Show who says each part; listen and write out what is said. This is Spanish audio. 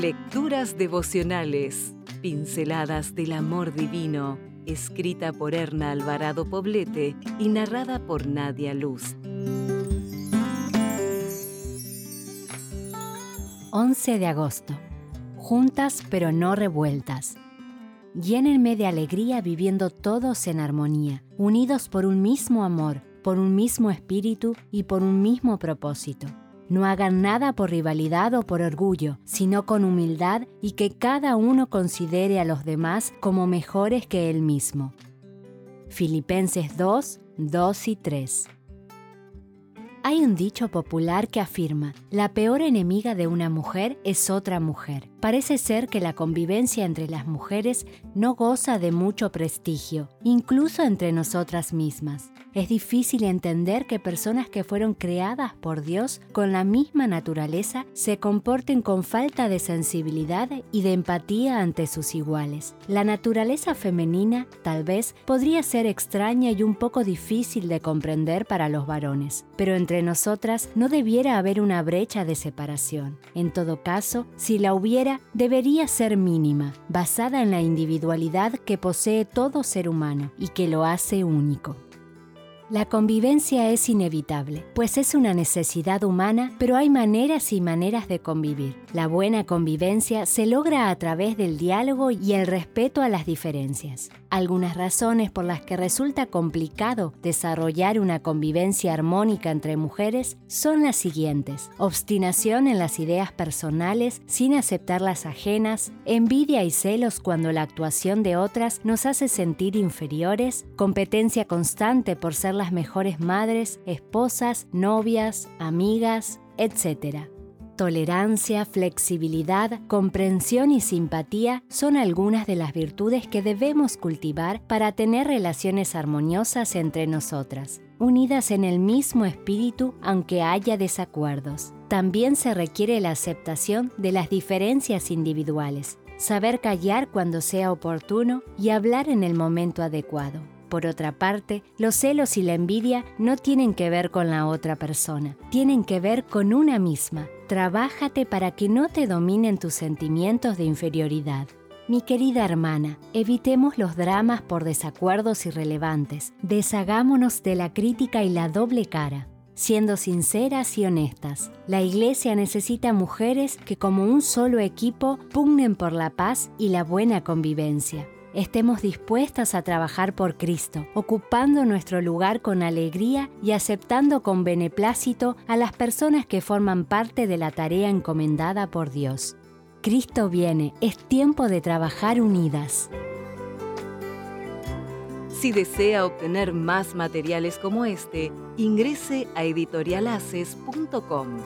Speaker 1: Lecturas devocionales, pinceladas del amor divino, escrita por Erna Alvarado Poblete y narrada por Nadia Luz.
Speaker 2: 11 de agosto. Juntas pero no revueltas. Llénenme de alegría viviendo todos en armonía, unidos por un mismo amor, por un mismo espíritu y por un mismo propósito. No hagan nada por rivalidad o por orgullo, sino con humildad y que cada uno considere a los demás como mejores que él mismo. Filipenses 2, 2 y 3. Hay un dicho popular que afirma, la peor enemiga de una mujer es otra mujer. Parece ser que la convivencia entre las mujeres no goza de mucho prestigio, incluso entre nosotras mismas. Es difícil entender que personas que fueron creadas por Dios con la misma naturaleza se comporten con falta de sensibilidad y de empatía ante sus iguales. La naturaleza femenina tal vez podría ser extraña y un poco difícil de comprender para los varones, pero entre nosotras no debiera haber una brecha de separación. En todo caso, si la hubiera, debería ser mínima, basada en la individualidad que posee todo ser humano y que lo hace único. La convivencia es inevitable, pues es una necesidad humana, pero hay maneras y maneras de convivir. La buena convivencia se logra a través del diálogo y el respeto a las diferencias. Algunas razones por las que resulta complicado desarrollar una convivencia armónica entre mujeres son las siguientes. Obstinación en las ideas personales sin aceptar las ajenas, envidia y celos cuando la actuación de otras nos hace sentir inferiores, competencia constante por ser las mejores madres, esposas, novias, amigas, etc. Tolerancia, flexibilidad, comprensión y simpatía son algunas de las virtudes que debemos cultivar para tener relaciones armoniosas entre nosotras, unidas en el mismo espíritu aunque haya desacuerdos. También se requiere la aceptación de las diferencias individuales, saber callar cuando sea oportuno y hablar en el momento adecuado. Por otra parte, los celos y la envidia no tienen que ver con la otra persona, tienen que ver con una misma. Trabájate para que no te dominen tus sentimientos de inferioridad. Mi querida hermana, evitemos los dramas por desacuerdos irrelevantes, deshagámonos de la crítica y la doble cara siendo sinceras y honestas. La Iglesia necesita mujeres que como un solo equipo pugnen por la paz y la buena convivencia estemos dispuestas a trabajar por Cristo, ocupando nuestro lugar con alegría y aceptando con beneplácito a las personas que forman parte de la tarea encomendada por Dios. Cristo viene, es tiempo de trabajar unidas.
Speaker 1: Si desea obtener más materiales como este, ingrese a editorialaces.com.